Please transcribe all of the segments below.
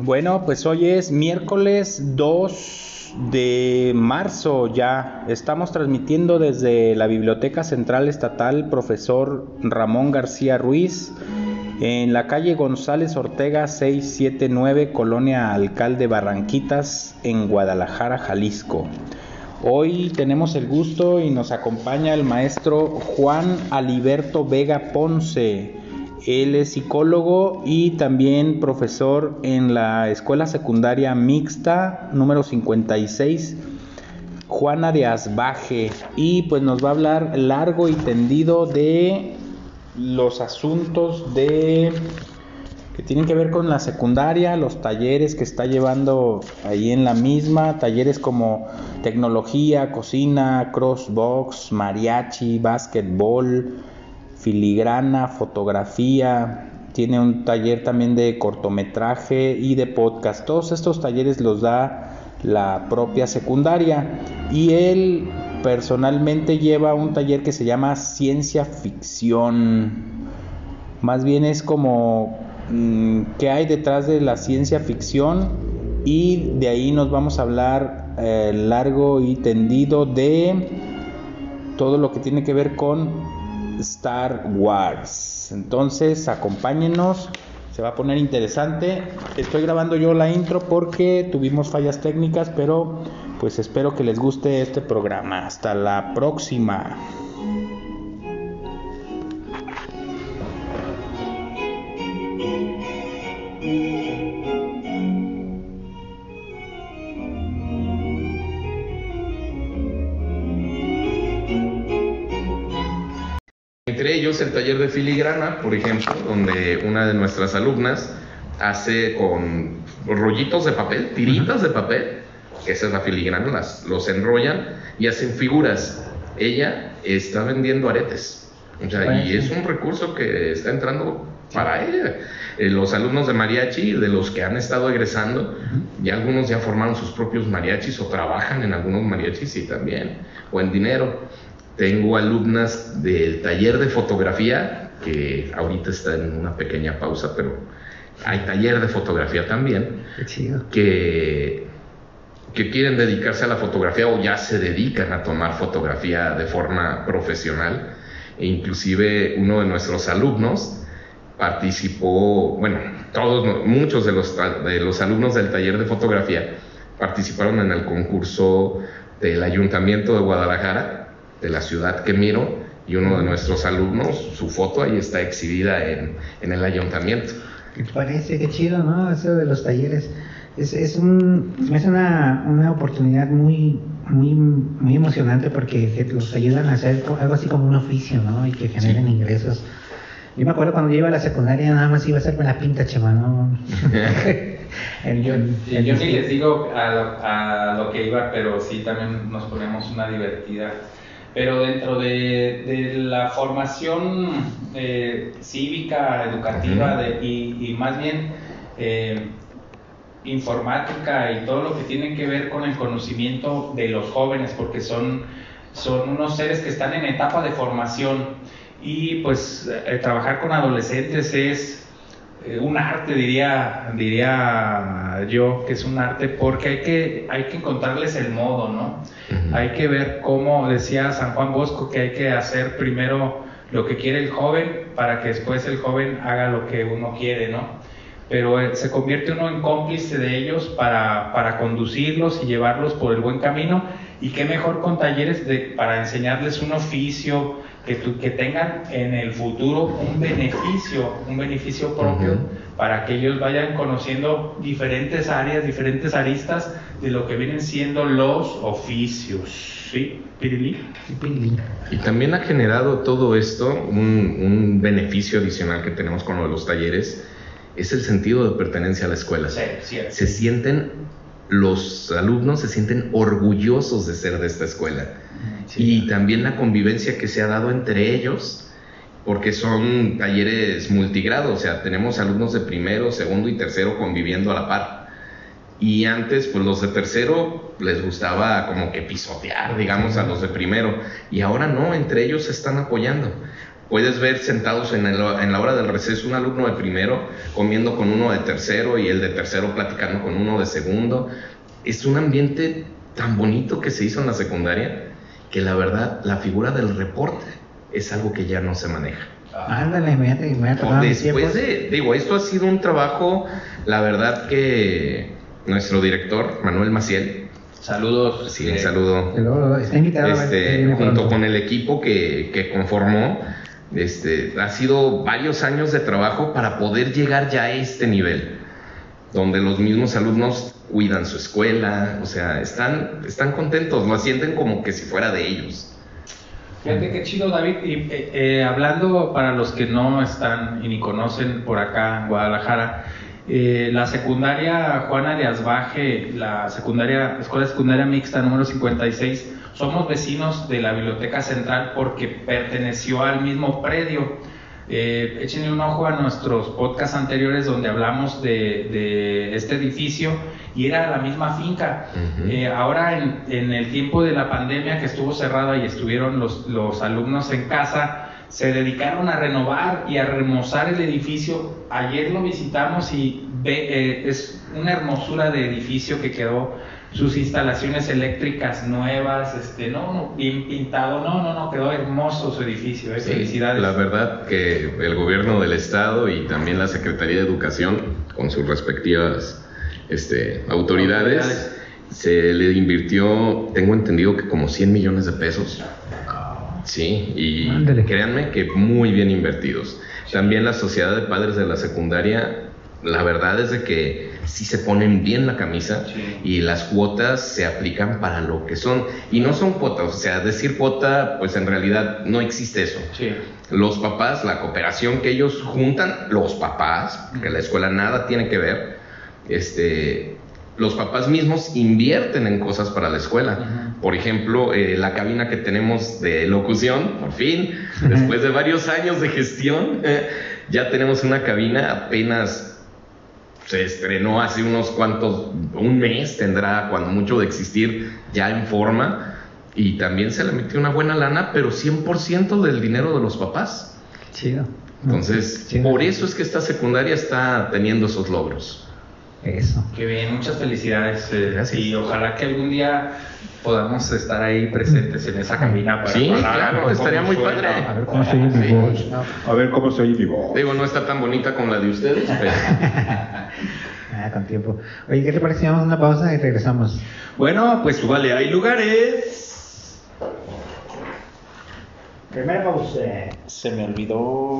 Bueno, pues hoy es miércoles 2 de marzo ya. Estamos transmitiendo desde la Biblioteca Central Estatal Profesor Ramón García Ruiz en la calle González Ortega 679, Colonia Alcalde Barranquitas, en Guadalajara, Jalisco. Hoy tenemos el gusto y nos acompaña el maestro Juan Aliberto Vega Ponce. Él es psicólogo y también profesor en la Escuela Secundaria Mixta número 56, Juana de Asbaje. Y pues nos va a hablar largo y tendido de los asuntos de que tienen que ver con la secundaria, los talleres que está llevando ahí en la misma, talleres como tecnología, cocina, crossbox, mariachi, básquetbol, filigrana, fotografía, tiene un taller también de cortometraje y de podcast. Todos estos talleres los da la propia secundaria y él personalmente lleva un taller que se llama ciencia ficción. Más bien es como Mm, qué hay detrás de la ciencia ficción y de ahí nos vamos a hablar eh, largo y tendido de todo lo que tiene que ver con Star Wars. Entonces, acompáñenos, se va a poner interesante. Estoy grabando yo la intro porque tuvimos fallas técnicas, pero pues espero que les guste este programa. Hasta la próxima. Entre ellos el taller de filigrana, por ejemplo, donde una de nuestras alumnas hace con rollitos de papel, tiritas de papel, que esa es la filigrana, las, los enrollan y hacen figuras. Ella está vendiendo aretes. y es un recurso que está entrando para ella. Eh, los alumnos de mariachi, de los que han estado egresando, ya algunos ya formaron sus propios mariachis o trabajan en algunos mariachis y también, o en dinero. Tengo alumnas del taller de fotografía, que ahorita está en una pequeña pausa, pero hay taller de fotografía también, que, que quieren dedicarse a la fotografía o ya se dedican a tomar fotografía de forma profesional. E inclusive uno de nuestros alumnos participó, bueno, todos, muchos de los, de los alumnos del taller de fotografía participaron en el concurso del Ayuntamiento de Guadalajara, de la ciudad que miro, y uno de nuestros alumnos, su foto ahí está exhibida en, en el ayuntamiento. Parece que chido, ¿no? Eso de los talleres. Es, es, un, es una, una oportunidad muy, muy, muy emocionante porque los ayudan a hacer algo así como un oficio, ¿no? Y que generen ingresos yo me acuerdo cuando yo iba a la secundaria nada más iba a hacer con la pinta, chema, ¿no? yo, ni les digo a, lo que iba, pero sí también nos ponemos una divertida. Pero dentro de, la formación eh, cívica, educativa y, más bien eh, informática y todo lo que tiene que ver con el conocimiento de los jóvenes, porque son, son unos seres que están en etapa de formación. Y pues eh, trabajar con adolescentes es eh, un arte, diría, diría yo, que es un arte porque hay que, hay que encontrarles el modo, ¿no? Hay que ver cómo, decía San Juan Bosco, que hay que hacer primero lo que quiere el joven para que después el joven haga lo que uno quiere, ¿no? Pero eh, se convierte uno en cómplice de ellos para, para conducirlos y llevarlos por el buen camino y qué mejor con talleres de, para enseñarles un oficio, que, tengan en el futuro un beneficio, un beneficio propio para que ellos vayan conociendo diferentes áreas, diferentes aristas de lo que vienen siendo los oficios. ¿Sí? Pirili. Y también ha generado todo esto un, beneficio adicional que tenemos con lo de los talleres, es el sentido de pertenencia a la escuela. Se sienten, los alumnos se sienten orgullosos de ser de esta escuela y también la convivencia que se ha dado entre ellos, porque son talleres multigrado, o sea, tenemos alumnos de primero, segundo y tercero conviviendo a la par. Y antes, pues los de tercero les gustaba como que pisotear, digamos, a los de primero. Y ahora no, entre ellos se están apoyando. Puedes ver sentados en, el- en la hora del receso un alumno de primero comiendo con uno de tercero y el de tercero platicando con uno de segundo. Es un ambiente tan bonito que se hizo en la secundaria que la verdad la figura del reporte es algo que ya no se maneja. Ándale, me me Después tiempos. de, digo, esto ha sido un trabajo, la verdad que nuestro director, Manuel Maciel, Saludos. sí, eh, un saludo, luego está invitado este, junto con el equipo que, que conformó, este, ha sido varios años de trabajo para poder llegar ya a este nivel, donde los mismos alumnos cuidan su escuela, o sea, están, están contentos, lo sienten como que si fuera de ellos. Fíjate qué chido, David. Y eh, eh, hablando para los que no están y ni conocen por acá en Guadalajara, eh, la secundaria Juana de Asbaje, la secundaria, escuela secundaria mixta número 56, somos vecinos de la Biblioteca Central porque perteneció al mismo predio. Eh, échenle un ojo a nuestros podcasts anteriores donde hablamos de, de este edificio y era la misma finca. Eh, ahora en, en el tiempo de la pandemia que estuvo cerrada y estuvieron los, los alumnos en casa, se dedicaron a renovar y a remozar el edificio. Ayer lo visitamos y ve, eh, es una hermosura de edificio que quedó, sus instalaciones eléctricas nuevas, este, no, no, bien pintado, no, no, no, quedó hermoso su edificio, eh, Sí, felicidades. La verdad que el gobierno del estado y también la Secretaría de Educación, con sus respectivas este, autoridades, Autoridades. se le invirtió, tengo entendido que como 100 millones de pesos. Sí, y Ándale. créanme que muy bien invertidos. También la Sociedad de Padres de la Secundaria, la verdad es de que sí se ponen bien la camisa Sí. y las cuotas se aplican para lo que son. Y no son cuotas, o sea, decir cuota, pues en realidad no existe eso. Sí. Los papás, la cooperación que ellos juntan, los papás, que la escuela nada tiene que ver, este, los papás mismos invierten en cosas para la escuela. Por ejemplo, eh, la cabina que tenemos de locución, por fin, después de varios años de gestión, eh, ya tenemos una cabina apenas se estrenó hace unos cuantos, un mes tendrá cuando mucho de existir ya en forma y también se le metió una buena lana, pero 100% del dinero de los papás. Chido. Entonces, Chido. por eso es que esta secundaria está teniendo esos logros. Eso. Qué bien, muchas felicidades. eh, Gracias. Y ojalá que algún día podamos estar ahí presentes en esa cabina. Para Sí, hablar claro, estaría muy suena. padre. A ver cómo se oye mi voz. A ver cómo se oye mi voz. Digo, no está tan bonita como la de ustedes, pero Ah, con tiempo. Oye, ¿qué te parece si vamos a una pausa y regresamos? Bueno, pues vale, hay lugares. Primera pausa. Se me olvidó.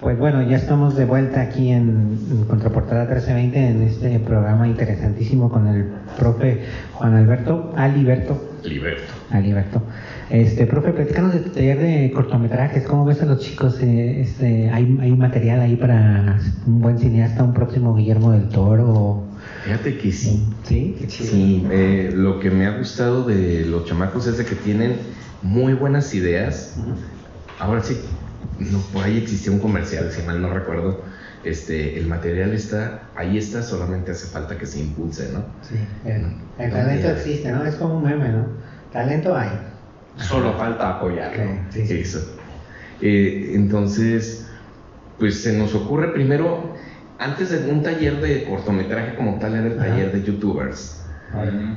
Pues bueno, ya estamos de vuelta aquí en, Contraportada 1320 en este programa interesantísimo con el profe Juan Alberto, Aliberto, liberto. Aliberto. Este, profe, platícanos de tu taller de cortometrajes, ¿cómo ves a los chicos? Eh, este, ¿hay, ¿Hay material ahí para un buen cineasta, un próximo Guillermo del Toro? Fíjate que sí. Sí. Sí, eh, lo que me ha gustado de los chamacos es de que tienen muy buenas ideas. Ahora sí, no, por ahí existía un comercial, si mal no recuerdo. Este, el material está, ahí está, solamente hace falta que se impulse, ¿no? Sí, el, el talento existe, ¿no? Es como un meme, ¿no? Talento hay. Solo falta apoyarlo. Sí, sí. Eso. Eh, entonces, pues se nos ocurre primero, antes de un taller de cortometraje como tal, era el Ajá. taller de youtubers.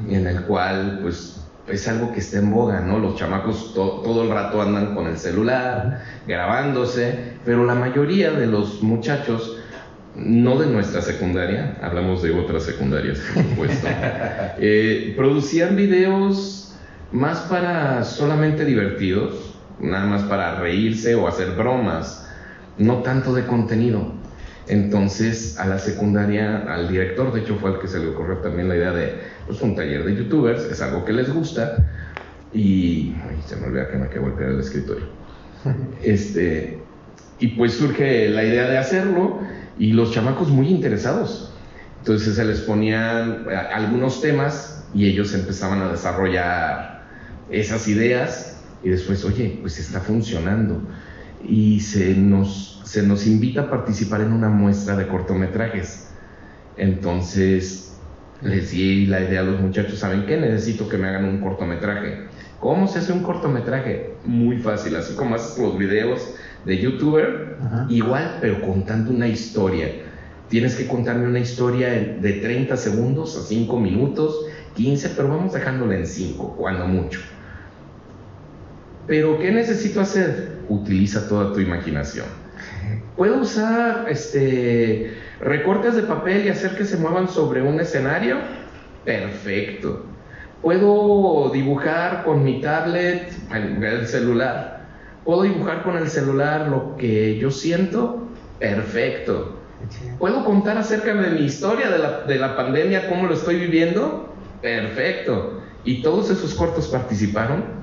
En el cual pues es algo que está en boga, ¿no? Los chamacos to- todo el rato andan con el celular, grabándose, pero la mayoría de los muchachos, no de nuestra secundaria, hablamos de otras secundarias, por supuesto, eh, producían videos más para solamente divertidos, nada más para reírse o hacer bromas, no tanto de contenido. Entonces, a la secundaria, al director, de hecho, fue al que se le ocurrió también la idea de pues, un taller de youtubers, es algo que les gusta. Y ay, se me olvida que me quedé golpear el escritorio. Este, y pues surge la idea de hacerlo y los chamacos muy interesados. Entonces se les ponían eh, algunos temas y ellos empezaban a desarrollar esas ideas y después, oye, pues está funcionando. Y se nos, se nos invita a participar en una muestra de cortometrajes. Entonces les di la idea a los muchachos, ¿saben qué? Necesito que me hagan un cortometraje. ¿Cómo se hace un cortometraje? muy fácil, así como haces los videos de youtuber, Ajá. igual, pero contando una historia. Tienes que contarme una historia de 30 segundos a 5 minutos, 15, pero vamos dejándola en 5, cuando mucho. Pero ¿qué necesito hacer? Utiliza toda tu imaginación. ¿Puedo usar este, recortes de papel y hacer que se muevan sobre un escenario? Perfecto. ¿Puedo dibujar con mi tablet, el, el celular? ¿Puedo dibujar con el celular lo que yo siento? Perfecto. ¿Puedo contar acerca de mi historia de la, de la pandemia, cómo lo estoy viviendo? Perfecto. Y todos esos cortos participaron.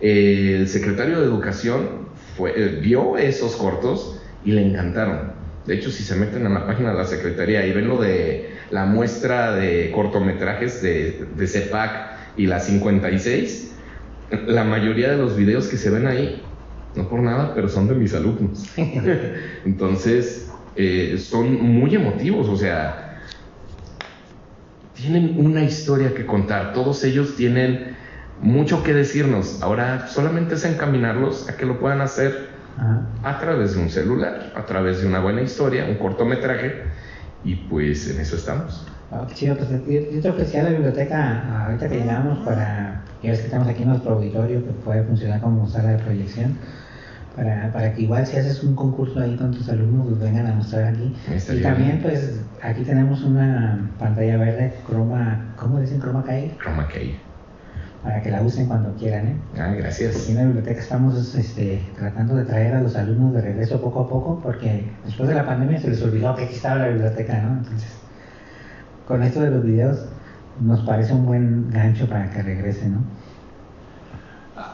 Eh, el secretario de Educación fue, eh, vio esos cortos y le encantaron. De hecho, si se meten en la página de la Secretaría y ven lo de la muestra de cortometrajes de, de CEPAC y la 56, la mayoría de los videos que se ven ahí, no por nada, pero son de mis alumnos. Entonces, eh, son muy emotivos, o sea, tienen una historia que contar, todos ellos tienen mucho que decirnos, ahora solamente es encaminarlos a que lo puedan hacer Ajá. a través de un celular, a través de una buena historia, un cortometraje, y pues en eso estamos. Ah, qué chido, pues yo, yo te ofrecía la biblioteca ahorita que llegamos para, ya ves que estamos aquí en nuestro auditorio que puede funcionar como sala de proyección, para, para que igual si haces un concurso ahí con tus alumnos, pues vengan a mostrar aquí. Y también bien. pues aquí tenemos una pantalla verde, croma, ¿cómo dicen croma key? Chroma Key. Para que la usen cuando quieran, ¿eh? Ah, Aquí gracias. en la biblioteca estamos este, tratando de traer a los alumnos de regreso poco a poco porque después de la pandemia se les olvidó que aquí estaba la biblioteca, ¿no? Entonces, con esto de los videos nos parece un buen gancho para que regresen, ¿no?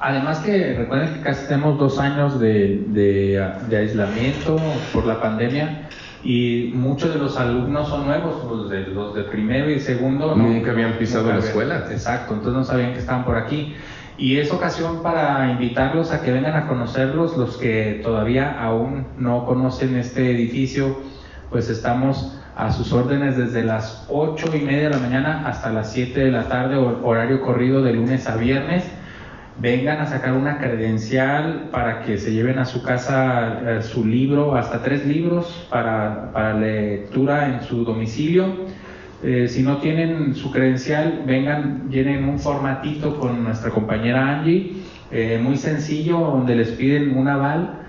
Además que recuerden que casi tenemos dos años de, de, de aislamiento por la pandemia y muchos de los alumnos son nuevos, los de, los de primero y segundo. ¿no? Nunca habían pisado Nunca la habían- escuela. Exacto, entonces no sabían que estaban por aquí. Y es ocasión para invitarlos a que vengan a conocerlos, los que todavía aún no conocen este edificio, pues estamos a sus órdenes desde las 8 y media de la mañana hasta las 7 de la tarde, hor- horario corrido de lunes a viernes. Vengan a sacar una credencial para que se lleven a su casa eh, su libro, hasta tres libros para, para lectura en su domicilio. Eh, si no tienen su credencial, vengan, llenen un formatito con nuestra compañera Angie, eh, muy sencillo, donde les piden un aval,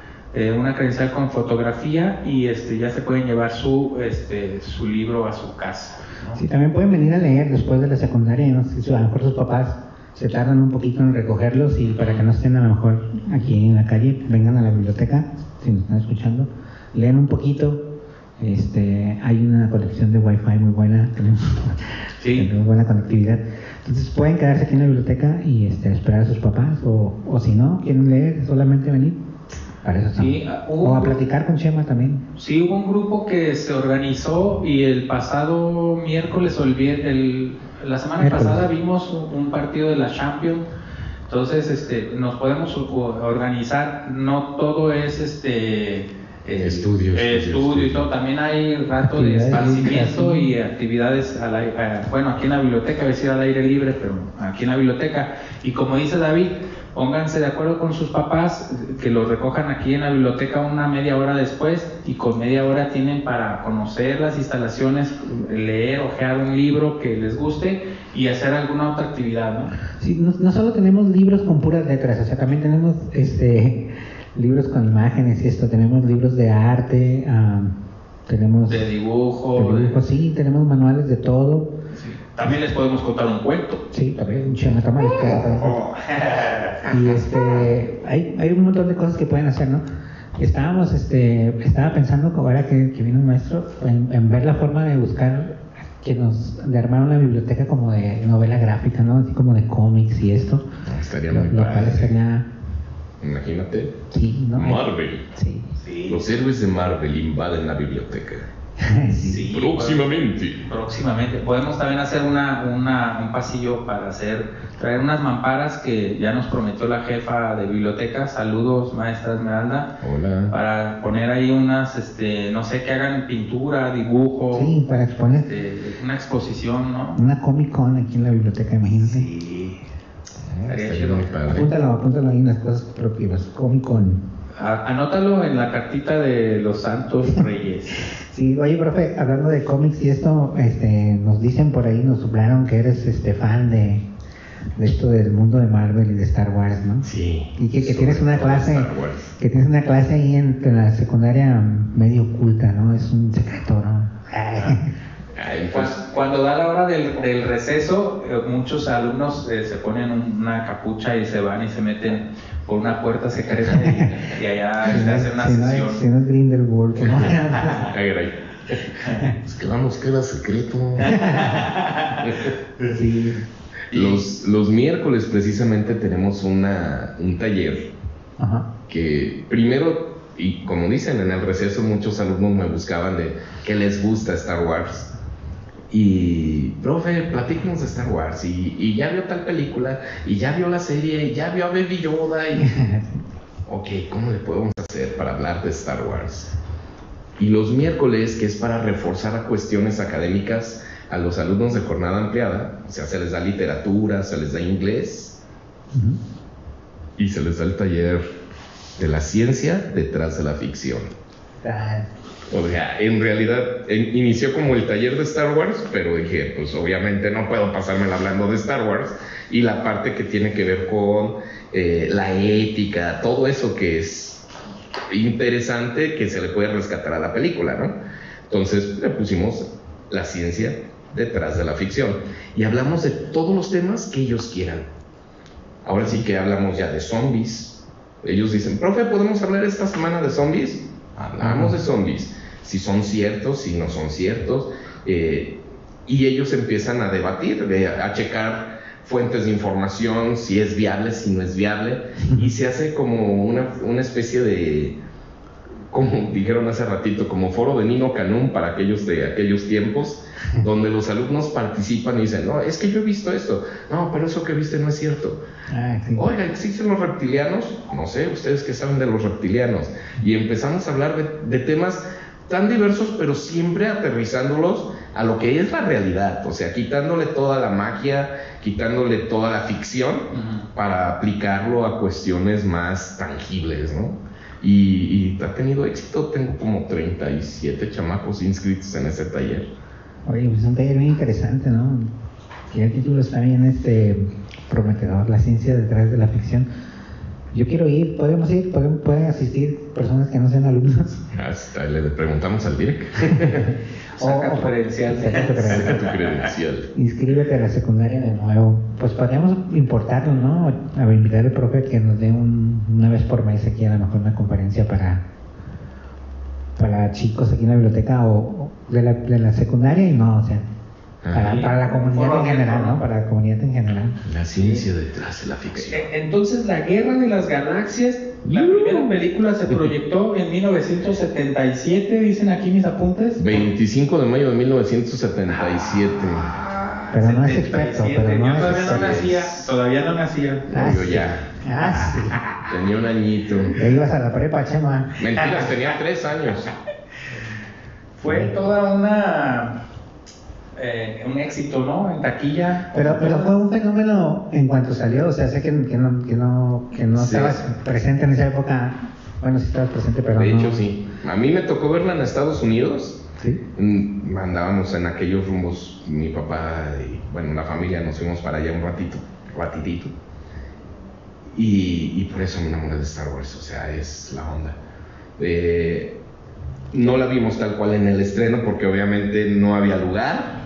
una credencial con fotografía y este, ya se pueden llevar su, este, su libro a su casa. Sí, también pueden venir a leer después de la secundaria, ¿no? Si lo mejor sus papás se tardan un poquito en recogerlos y para que no estén a lo mejor aquí en la calle, vengan a la biblioteca, si nos están escuchando, leen un poquito. Este, hay una conexión de wifi muy buena, tenemos, Sí. tenemos buena conectividad. Entonces pueden quedarse aquí en la biblioteca y este, esperar a sus papás, o, o si no, quieren leer, solamente venir. Para eso. Sí, ah, hubo- o a platicar con Chema también. Sí, hubo un grupo que se organizó y el pasado miércoles, o el, el- la semana Miércoles. pasada vimos un partido de la Champions. Entonces, este, nos podemos organizar. No todo es este eh, Estudio, eh, estudio, y todo. También hay rato de esparcimiento y actividades, al eh, bueno, aquí en la biblioteca, a decir al aire libre, pero aquí en la biblioteca. Y como dice David, pónganse de acuerdo con sus papás, que los recojan aquí en la biblioteca una media hora después y con media hora tienen para conocer las instalaciones, leer, ojear un libro que les guste y hacer alguna otra actividad, ¿no? Sí, no, no solo tenemos libros con puras letras, o sea, también tenemos este libros con imágenes y esto, tenemos libros de arte, am, tenemos De dibujo. de de- dibujo, sí, tenemos manuales de todo, sí. También les podemos contar un cuento. sí, también contar. y este, hay, hay un montón de cosas que pueden hacer, ¿no? Estábamos, este, estaba pensando como ahora que, que vino un maestro, en, en ver la forma de buscar que nos, de armar una biblioteca como de novela gráfica, ¿no? Así como de cómics y esto. Estaría Lo, muy lo cual padre. estaría, Imagínate. sí, ¿no? Marvel. Sí. Sí. Los héroes de Marvel invaden la biblioteca. sí. Sí, Próximamente. Próximamente. Podemos también hacer una, una- un pasillo para hacer, traer unas mamparas que ya nos prometió la jefa de biblioteca. Saludos, maestra Esmeralda. Hola. Para poner ahí unas, este, no sé, que hagan pintura, dibujo, Sí, para exponer este, una exposición, ¿no? una Comic Con aquí en la biblioteca, imagínate. Sí. Apúntalo, apúntalo ahí en las cosas propias. Comic Con. A- Anótalo en la cartita de los Santos Reyes. Sí, oye, profe, hablando de cómics y esto, este, nos dicen por ahí, nos suplaron que eres este fan de, de esto del mundo de Marvel y de Star Wars, ¿no? Sí. Y que, tienes una clase, que tienes una clase ahí en, en la secundaria medio oculta, ¿no? Es un secreto, ¿no? Pues, Cuando, cuando da la hora del, del receso, eh, muchos alumnos eh, se ponen un- una capucha y se van y se meten por una puerta secreta y, y allá Si se no, hace una si no es- sesión. si no es Grindelwald. Es que vamos, queda secreto. sí. Los, los miércoles precisamente tenemos una, un taller Ajá. que primero, y como dicen en el receso, muchos alumnos me buscaban de que les gusta Star Wars. Y, profe, platíquenos de Star Wars. Y, y ya vio tal película, y ya vio la serie, y ya vio a Baby Yoda. Y, ok, ¿cómo le podemos hacer para hablar de Star Wars? Y los miércoles, que es para reforzar a cuestiones académicas a los alumnos de jornada ampliada, o sea, se les da literatura, se les da inglés, Ujú. y se les da el taller de la ciencia detrás de la ficción. Ah, O sea, en realidad inició como el taller de Star Wars, pero dije, pues obviamente no puedo pasármela hablando de Star Wars y la parte que tiene que ver con eh, la ética, todo eso que es interesante que se le puede rescatar a la película, ¿no? Entonces le pusimos la ciencia detrás de la ficción y hablamos de todos los temas que ellos quieran. Ahora sí que hablamos ya de zombies. Ellos dicen, profe, ¿podemos hablar esta semana de zombies? Hablamos de zombies. Si son ciertos, si no son ciertos. eh, y ellos empiezan a debatir, de- a checar fuentes de información, si es viable, si no es viable. Y se hace como una, una especie de, como dijeron hace ratito, como foro de Nino Canún para aquellos de aquellos tiempos, donde los alumnos participan y dicen, no, es que yo he visto esto. No, pero eso que viste no es cierto. ah, sí. Oiga, ¿existen los reptilianos? No sé, ustedes que saben de los reptilianos. Y empezamos a hablar de, de temas tan diversos, pero siempre aterrizándolos a lo que es la realidad. O sea, quitándole toda la magia, quitándole toda la ficción para aplicarlo a cuestiones más tangibles, ¿no? Y, y ha tenido éxito. Tengo como 37 chamacos inscritos en ese taller. Oye, pues es un taller bien interesante, ¿no? Y el título está bien este, prometedor, la ciencia detrás de la ficción. Yo quiero ir, podemos ir, pueden, pueden asistir personas que no sean alumnos. Hasta le preguntamos al direct. Saca O- tu credencial. Saca tu credencial. Saca tu credencial. Inscríbete a la secundaria de nuevo. Pues podríamos importarlo, ¿no? A invitar al profe que nos dé un- una vez por mes aquí a lo mejor una conferencia para para chicos aquí en la biblioteca o, o de, la, de la secundaria y no, o sea, para, la comunidad en general, ¿no? ¿no? Para la comunidad en general. La ciencia detrás de la ficción. E- Entonces, La Guerra de las Galaxias, la primera película se proyectó en 1977, dicen aquí mis apuntes. 25 de mayo de 1977. Ah, Pero no es experto, 77. pero no es todavía no experto. nacía, todavía no nacía. Ah, Yo ya. Ah, sí. Tenía un añito. Ya ibas a la prepa, Chema. Mentiras, tenía tres años. Fue toda una eh, un éxito, ¿no? En taquilla. Pero, pero fue un fenómeno en cuanto salió, o sea, sé que, que no, que no, que no Sí. estabas presente en esa época. Bueno, sí estabas presente, pero De no. hecho, sí. A mí me tocó verla en Estados Unidos. ¿Sí? Mm, Andábamos en aquellos rumbos, mi papá y, bueno, la familia nos fuimos para allá un ratito, ratitito. Y, y por eso me enamoré de Star Wars, o sea, es la onda. Eh, no la vimos tal cual en el estreno porque obviamente no había lugar.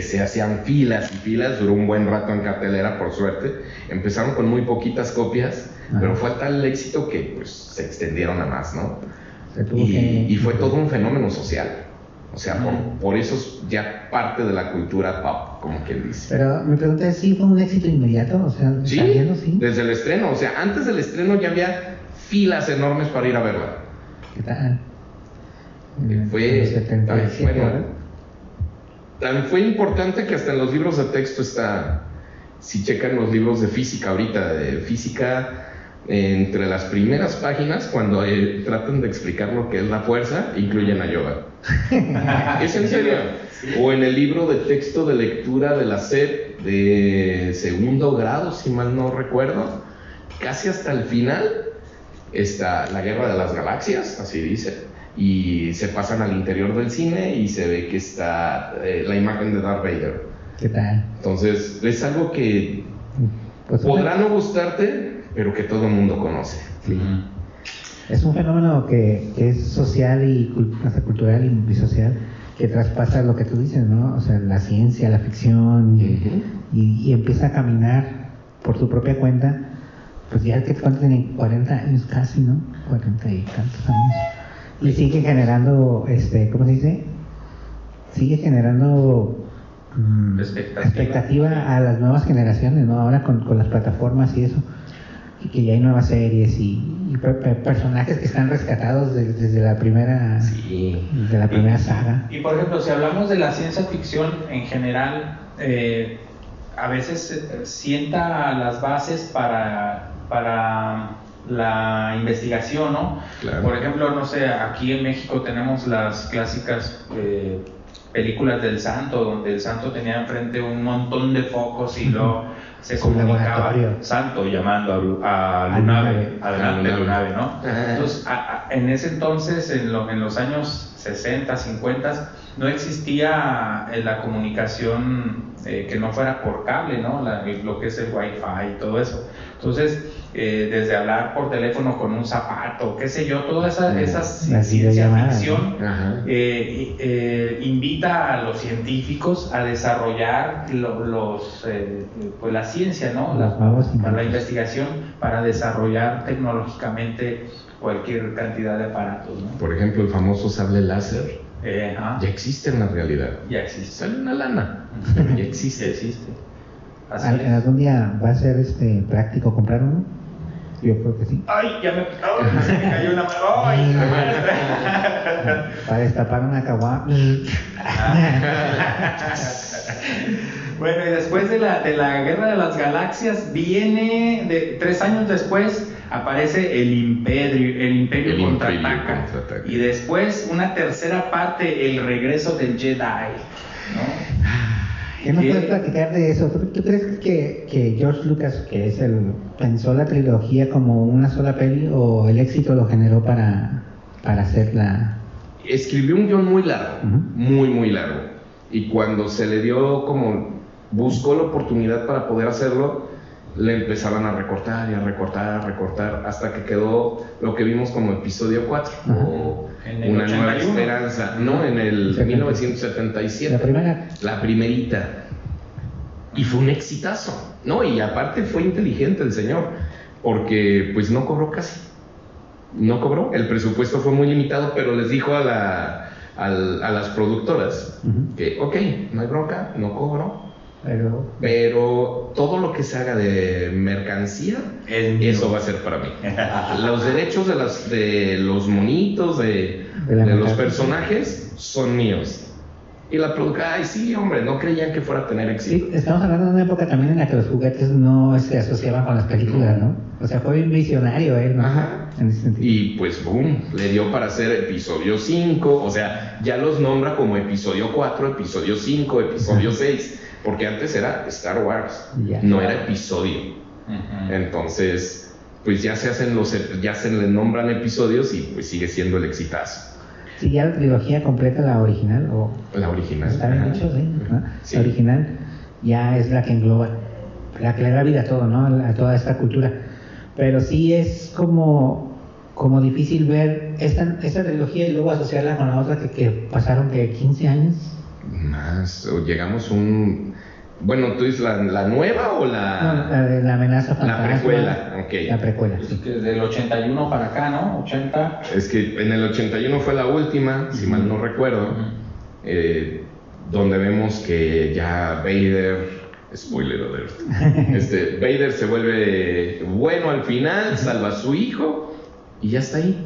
Se hacían filas y filas, duró un buen rato en cartelera, por suerte. Empezaron con muy poquitas copias, Ajá. pero fue tal el éxito que pues, se extendieron a más, ¿no? Y, que- y fue todo un fenómeno social. O sea, por, por eso es ya parte de la cultura pop, como quien dice. Pero mi pregunta es, ¿sí fue un éxito inmediato? O sea, Sí, saliendo, sí. desde el estreno. O sea, antes del estreno ya había filas enormes para ir a verla. ¿Qué tal? Eh, Fue, los 77, bueno, ¿verdad? Tan fue importante que hasta en los libros de texto está, si checan los libros de física ahorita, de física, entre las primeras páginas, cuando eh, tratan de explicar lo que es la fuerza, incluyen a Yoda. ¿Es en serio? O en el libro de texto de lectura de la SEP, de segundo grado, si mal no recuerdo, casi hasta el final está la Guerra de las Galaxias, así dice, y se pasan al interior del cine y se ve que está eh, la imagen de Darth Vader. ¿Qué tal? Entonces, es algo que Pues podrá no gustarte, pero que todo el mundo conoce. sí. Es un fenómeno que, que es social y hasta cultural y, social que traspasa lo que tú dices, ¿no? O sea, la ciencia, la ficción y empieza a caminar por su propia cuenta. Pues ya que cuánto tiene 40 años casi, ¿no? 40 y tantos años. Y sigue generando, este, ¿cómo se dice? Sigue generando mm, Expectativa. expectativa a las nuevas generaciones, ¿no? Ahora con, con las plataformas y eso. Y que ya hay nuevas series y, y per- per- personajes que están rescatados de- desde la primera Sí. desde la primera saga. Y por ejemplo, si hablamos de la ciencia ficción en general, eh, a veces sienta las bases para, para la investigación, ¿no? Claro. Por ejemplo, no sé, aquí en México tenemos las clásicas eh, películas del santo, donde el santo tenía enfrente un montón de focos y luego se comunicaba santo llamando a, Lu- a A Lunave, Lunave. adelante A Lunave. ¿no? Entonces, a- a- en ese entonces, en, lo- en los años 60, 50, no existía eh, la comunicación eh, que no fuera por cable, ¿no? La- lo que es el wifi y todo eso. Entonces, eh, desde hablar por teléfono con un zapato, qué sé yo, toda esa, esa Las ciencia ficción eh, eh, invita a los científicos a desarrollar lo- los, eh, pues la ciencia, ¿no? La, para investigación para desarrollar tecnológicamente cualquier cantidad de aparatos, ¿no? Por ejemplo, el famoso sable láser ya existe en la realidad. ya existe. Sale una lana, pero ya existe. existe. Así. ¿Algún día va a ser este práctico comprar uno? Yo creo que sí. Ay, ya me, ay, se me cayó una mano. Ay. Para destapar una caguama. Bueno, y después de la, de la Guerra de las Galaxias, viene, de, tres años después, aparece el Imperio, el Imperio El contraataca. Imperio contraataca. Y después, una tercera parte, el regreso del Jedi. ¿no? ¿Qué nos puedes platicar de eso? ¿Tú, tú crees que, que George Lucas, que es el pensó la trilogía como una sola peli o el éxito lo generó para, para hacerla? Escribió un guion muy largo, muy, muy largo. Y cuando se le dio como, buscó la oportunidad para poder hacerlo, le empezaban a recortar y a recortar, a recortar, hasta que quedó lo que vimos como episodio 4, Ajá. o En el Una Nueva 81. Esperanza, no, en el 70. 1977. La primera. La primerita. Y fue un exitazo, ¿no? Y aparte fue inteligente el señor, porque pues no cobró casi. No cobró. El presupuesto fue muy limitado, pero les dijo a, la, al- a las productoras que, ok, no hay bronca, no cobro, Pero pero todo lo que se haga de mercancía, Es eso va a ser para mí. Los derechos de, las, de los monitos, de, De de los personajes, son míos. Y la productora, ay, sí, hombre, no creían que fuera a tener éxito. sí, estamos hablando de una época también en la que los juguetes no se asociaban con las películas, ¿no? O sea, fue un visionario él, ¿no? Ajá. En ese sentido. Y pues, boom, le dio para hacer episodio 5, o sea, ya los nombra como episodio 4, episodio 5, episodio 6, porque antes era Star Wars, no era episodio. Entonces, pues ya se hacen los, ya se le nombran episodios y pues sigue siendo el exitazo. Sí, ya la trilogía completa, la original, o La original. está bien dicho, sí, ¿no? Sí. La original ya es la que engloba, la que le da vida a todo, ¿no? A toda esta cultura. Pero sí es como, como difícil ver esta, esta trilogía y luego asociarla con la otra que, que pasaron que 15 años. Más, o llegamos un... Bueno, ¿tú dices la, la nueva o No, la la...? de la amenaza. La precuela, ok. La precuela, Pues sí. que del 81 para acá, ¿no? 80. Es que en el 81 fue la última, si mal no recuerdo, eh, donde vemos que ya Vader, spoiler alert, este, Vader se vuelve bueno al final, salva a su hijo y ya está ahí.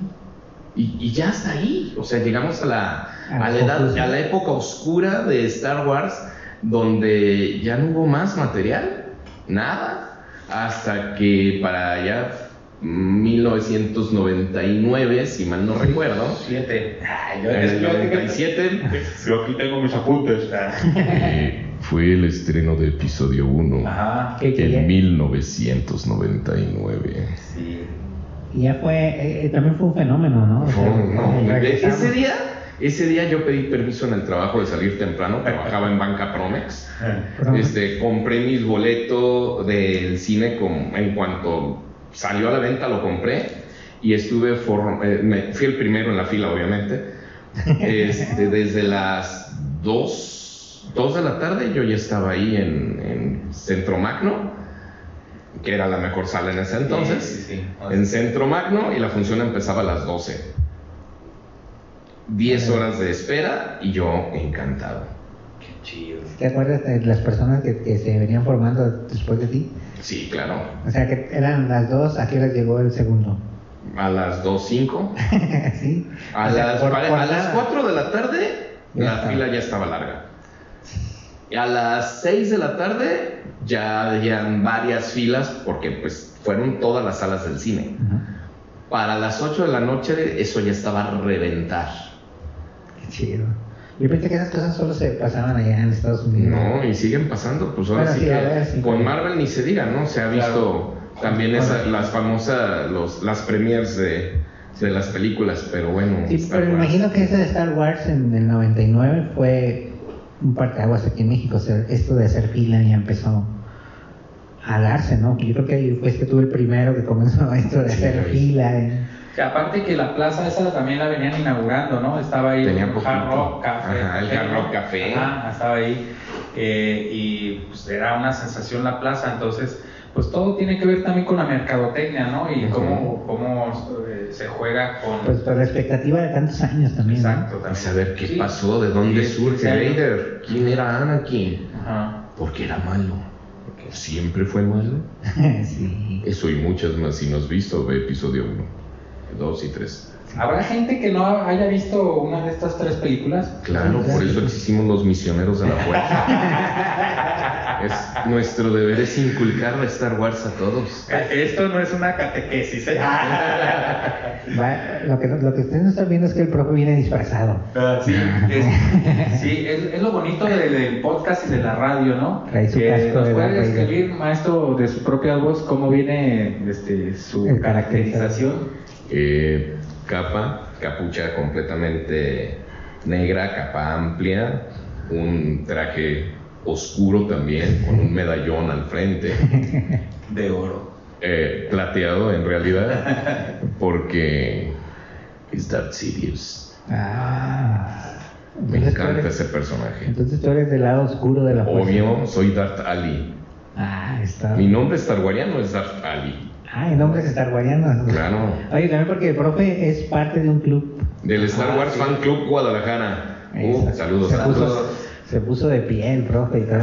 Y, y ya está ahí. O sea, llegamos a la, a la, edad, a la época oscura de Star Wars, donde ya no hubo más material, nada, hasta que para ya 1999, si mal no recuerdo. Siete. Ay, yo, En el yo- 97 yo aquí tengo mis apuntes. eh, fue el estreno de episodio 1 Ajá. ¿Qué- qué- en 1999. Sí. Y ya fue, eh, eh, también fue un fenómeno, ¿no? O sea, No, no, eh, regresamos. ese día, ese día yo pedí permiso en el trabajo de salir temprano, trabajaba en Banca Promex. Promex. Este, compré mis boletos del cine con- en cuanto salió a la venta lo compré y estuve for- eh, me- fui el primero en la fila obviamente. Este, desde las 2, 2 de la tarde yo ya estaba ahí en, en Centro Magno, que era la mejor sala en ese entonces. Sí, sí, sí. En Centro Magno y la función empezaba a las 12. 10 horas de espera y yo encantado. Qué chido. ¿Te acuerdas de las personas que, que se venían formando después de ti? Sí, claro. O sea, que eran las dos, ¿a qué hora llegó el segundo? A las 2.05. ¿Sí? A, O sea, las, por- pare- por a las nada. 4 de la tarde Ya la está. fila ya estaba larga. Y a las 6 de la tarde ya habían varias filas porque pues fueron todas las salas del cine. Para las 8 de la noche eso ya estaba a reventar. Chido. Yo pensé que esas cosas solo se pasaban allá en Estados Unidos. No, y siguen pasando, pues ahora Bueno, sí sí, que sí. con Marvel ni se diga, ¿no? Se ha visto también esa- Bueno. las famosas, los, las premiers de, de las películas, pero bueno. Sí, Star pero Wars. imagino que ese de Star Wars en el 99 fue un parteaguas aquí en México. O sea, esto de hacer fila ya empezó a darse, ¿no? Yo creo que ahí fue que tuve el primero que comenzó esto de Sí, hacer ahí. fila. ¿eh? Que aparte que la plaza esa también la venían inaugurando, ¿no? Estaba ahí Tenía el poquito. Hard Rock Café. Ajá, el Café, Hard ¿no? Rock Café. Ajá, estaba ahí. eh, y pues era una sensación la plaza, entonces pues todo tiene que ver también con la mercadotecnia, ¿no? Y cómo, cómo eh, se juega con... Pues por la expectativa de tantos años también. ¿no? Exacto, Y también. saber qué Sí. pasó, de dónde Sí, surge. Vader, quién era Anakin, Ajá. porque era malo, porque siempre fue malo. sí. Eso y muchas más si no has visto, episodio 1, 2 y 3. ¿Habrá gente que no haya visto una de estas tres películas? Claro, por eso existimos los misioneros de la fuerza. es, nuestro deber es inculcar a Star Wars a todos. Esto no es una catequesis, ¿eh? Va- lo, que, lo que ustedes no están viendo es que el profe viene disfrazado. Sí, es, sí, es, es lo bonito de- del podcast y de la radio, ¿no? Trae su que casco nos de puede describir, maestro, de su propia voz, cómo viene este, su El caracterización. Eh, capa, capucha completamente negra, capa amplia, un traje oscuro también, con un medallón al frente. De oro. Eh, plateado en realidad, porque es Darth Sidious. Ah. Me encanta eres- ese personaje. Entonces tú eres del lado oscuro de la fuerza. Obvio, soy Darth Ali. Ah, está. Mi nombre starwariano es Darth Ali. Ah, el nombre es Star. Claro. Oye, también porque el profe es parte de un club. Del Star Ah, Wars sí. Fan Club Guadalajara. Uh, saludos, se saludos. puso, se puso de pie el profe y todo.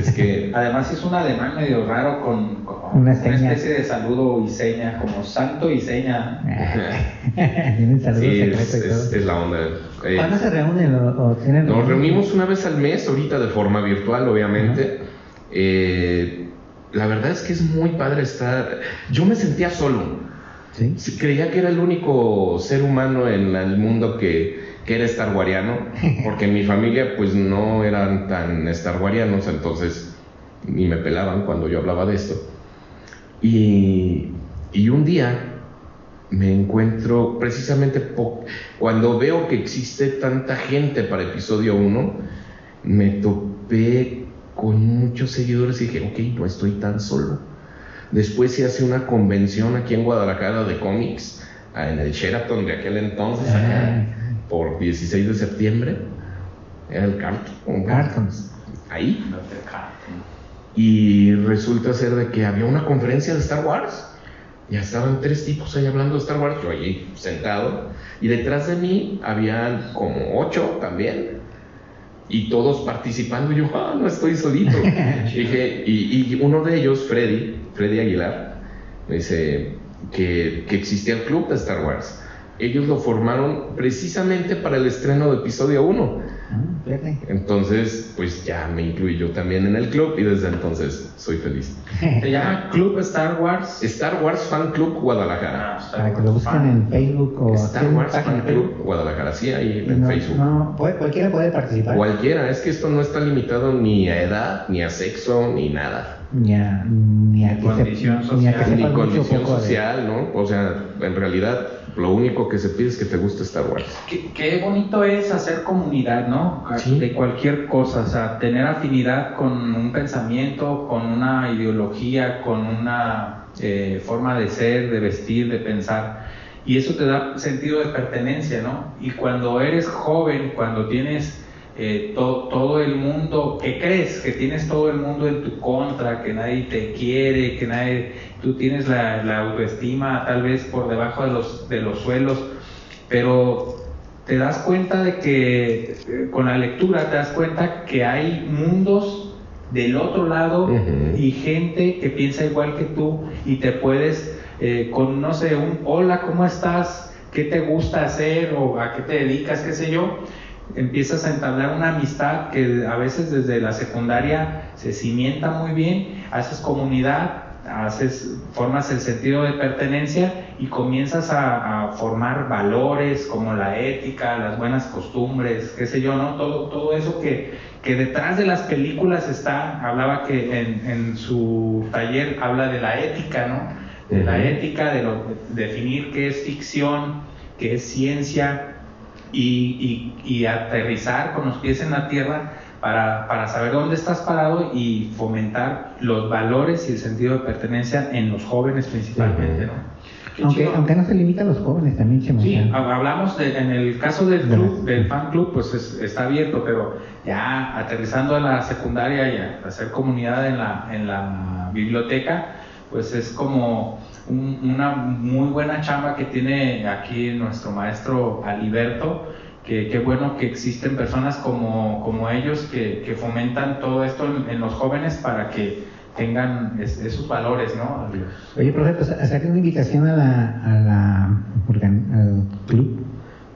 Es que Además hizo un ademán medio raro con, con Una especie de saludo y seña, como santo y seña. Tienen saludos sí, es, secretos y es- todo. es la onda. Eh, ¿Cuándo se reúnen o, o tienen Nos reunimos una vez al mes, ahorita de forma virtual, obviamente. Eh, la verdad es que es muy padre estar. Yo me sentía solo. Sí. Creía que era el único ser humano en el mundo que, que era starwariano, porque en mi familia pues no eran tan starwarianos, entonces ni me pelaban cuando yo hablaba de esto. Y, y un día me encuentro precisamente cuando veo que existe tanta gente para episodio 1, me topé con muchos seguidores y dije, ok, no estoy tan solo. Después se hace una convención aquí en Guadalajara de cómics, ah, en el Sheraton de aquel entonces, acá, por 16 de septiembre. Era el Carton. Cartons. Ahí. Y resulta ser de que había una conferencia de Star Wars. Ya estaban tres tipos ahí hablando de Star Wars, yo allí sentado. Y detrás de mí habían como ocho también. Y todos participando. Y yo, ah, no estoy solito. Dije, y, y uno de ellos, Freddy, Freddy Aguilar, me dice que, que existía el club de Star Wars. ellos lo formaron precisamente para el estreno de episodio 1. Ah. Entonces, pues ya me incluí yo también en el club y desde entonces soy feliz. Se llama Club Star Wars. Star Wars Fan Club Guadalajara. Ah, Para que lo busquen en Facebook o Star Wars Fan Club. Guadalajara, sí, ahí en no- Facebook. no, puede- cualquiera puede participar. Cualquiera, es que esto no está limitado ni a edad, ni a sexo, ni nada. Ni a, ni a Ni que se- condición ni a que social. Ni sepas mucho condición de- social, ¿no? O sea, en realidad lo único que se pide es que te guste Star Wars. Qué, qué bonito es hacer comunidad, ¿no? Sí. De cualquier cosa, o sea, tener afinidad con un pensamiento, con una ideología, con una eh, forma de ser, de vestir, de pensar. Y eso te da sentido de pertenencia, ¿no? Y cuando eres joven, cuando tienes eh, to- todo el mundo, que crees que tienes todo el mundo en tu contra, que nadie te quiere, que nadie, tú tienes la, la autoestima tal vez por debajo de los, de los suelos, pero te das cuenta de que eh, con la lectura te das cuenta que hay mundos del otro lado y gente que piensa igual que tú y te puedes eh, con no sé un hola cómo estás qué te gusta hacer o a qué te dedicas qué sé yo empiezas a entablar una amistad que a veces desde la secundaria se cimienta muy bien haces comunidad haces, formas el sentido de pertenencia y comienzas a, a formar valores como la ética, las buenas costumbres, qué sé yo, ¿no? Todo, todo eso que, que detrás de las películas está, hablaba que en, en su taller habla de la ética, ¿no? De la ética, de, lo, de definir qué es ficción, qué es ciencia y, y- y aterrizar con los pies en la tierra para, para saber dónde estás parado y fomentar los valores y el sentido de pertenencia en los jóvenes principalmente, ¿no? Aunque, aunque no se limita a los jóvenes también, Chema. Sí, hablamos de, en el caso del De club, del fan club, pues es- está abierto, pero ya aterrizando a la secundaria y a hacer comunidad en la, en la biblioteca, pues es como un- una muy buena chamba que tiene aquí nuestro maestro Aliberto, que qué bueno que existen personas como, como ellos que, que fomentan todo esto en, en los jóvenes para que tengan es- esos valores, ¿no? Oye, profe, pues hacerle una invitación a la, a la al club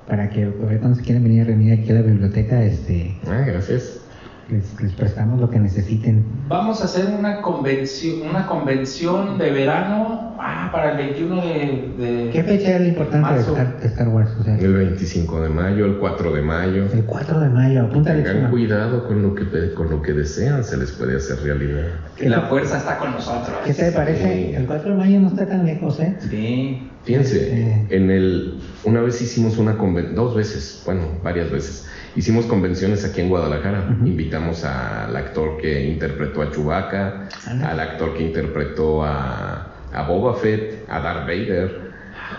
para que cuando se quieren venir a reunir aquí a la biblioteca, este, Ah, gracias. Les, les prestamos lo que necesiten. Vamos a hacer una convención, una convención de verano ah, para el 21 de, de- ¿Qué fecha es la importante de Marzo. Star, de Star Wars? O sea, El 25 de mayo, el 4 de mayo. el 4 de mayo, apúntale. Tengan cuidado con lo que con lo que desean, se les puede hacer realidad. que la fuerza está con nosotros. ¿Qué te parece? Sí. El 4 de mayo no está tan lejos, ¿eh? Sí. Fíjense, Eh. en el una vez hicimos una convención, dos veces, bueno, varias veces. Hicimos convenciones aquí en Guadalajara. Invitamos al actor que interpretó a Chewbacca, Anda. al actor que interpretó a, a Boba Fett, a Darth Vader.